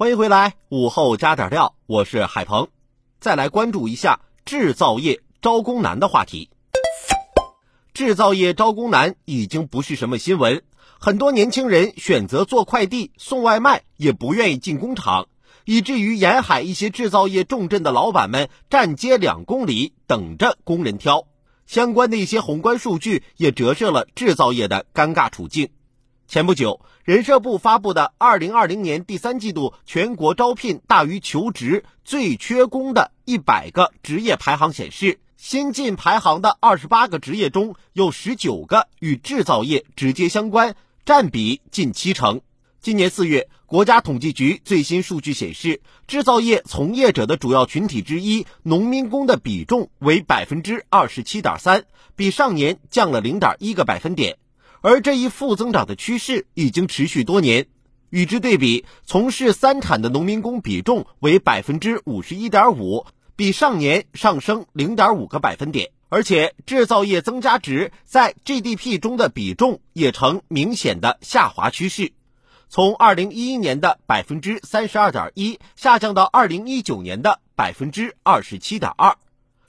欢迎回来，午后加点料，我是海鹏。再来关注一下制造业招工难的话题。制造业招工难已经不是什么新闻，很多年轻人选择做快递、送外卖，也不愿意进工厂，以至于沿海一些制造业重镇的老板们站街两公里等着工人挑。相关的一些宏观数据也折射了制造业的尴尬处境。前不久，人社部发布的二零二零年第三季度全国招聘大于求职、最缺工的一百个职业排行显示，新进排行的二十八个职业中有十九个与制造业直接相关，占比近七成。今年四月，国家统计局最新数据显示，制造业从业者的主要群体之一农民工的比重为百分之二十七点三，比上年降了零点一个百分点。而这一负增长的趋势已经持续多年。与之对比，从事三产的农民工比重为百分之五十一点五，比上年上升零点五个百分点。而且，制造业增加值在 GDP 中的比重也呈明显的下滑趋势，从二零一一年的百分之三十二点一下降到二零一九年的百分之二十七点二。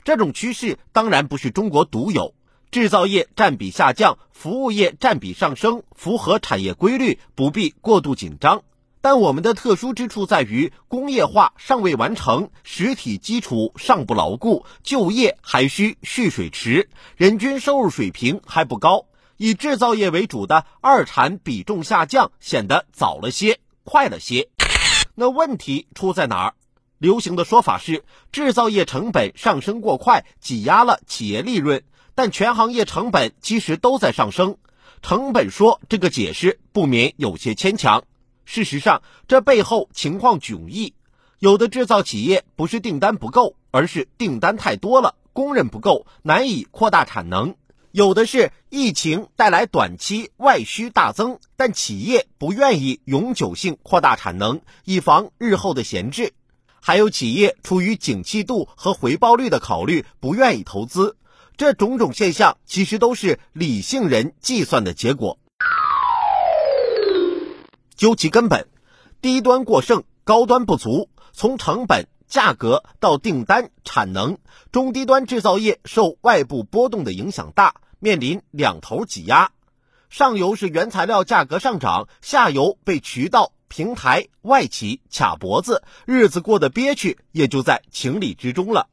这种趋势当然不是中国独有。制造业占比下降，服务业占比上升，符合产业规律，不必过度紧张。但我们的特殊之处在于，工业化尚未完成，实体基础尚不牢固，就业还需蓄水池，人均收入水平还不高。以制造业为主的二产比重下降，显得早了些，快了些。那问题出在哪儿？流行的说法是，制造业成本上升过快，挤压了企业利润。但全行业成本其实都在上升，成本说这个解释不免有些牵强。事实上，这背后情况迥异。有的制造企业不是订单不够，而是订单太多了，工人不够，难以扩大产能；有的是疫情带来短期外需大增，但企业不愿意永久性扩大产能，以防日后的闲置；还有企业出于景气度和回报率的考虑，不愿意投资。这种种现象其实都是理性人计算的结果。究其根本，低端过剩，高端不足。从成本、价格到订单、产能，中低端制造业受外部波动的影响大，面临两头挤压。上游是原材料价格上涨，下游被渠道、平台、外企卡脖子，日子过得憋屈，也就在情理之中了。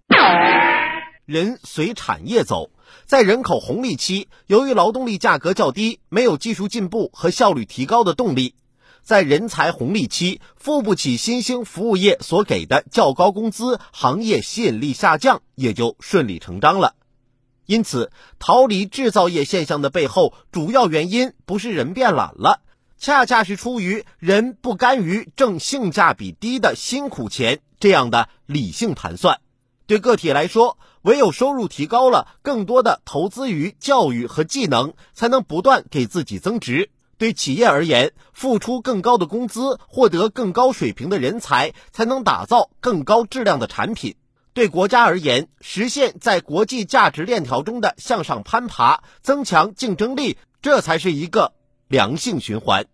人随产业走，在人口红利期，由于劳动力价格较低，没有技术进步和效率提高的动力；在人才红利期，付不起新兴服务业所给的较高工资，行业吸引力下降，也就顺理成章了。因此，逃离制造业现象的背后，主要原因不是人变懒了，恰恰是出于人不甘于挣性价比低的辛苦钱这样的理性盘算。对个体来说，唯有收入提高了，更多的投资于教育和技能，才能不断给自己增值。对企业而言，付出更高的工资，获得更高水平的人才，才能打造更高质量的产品。对国家而言，实现在国际价值链条中的向上攀爬，增强竞争力，这才是一个良性循环。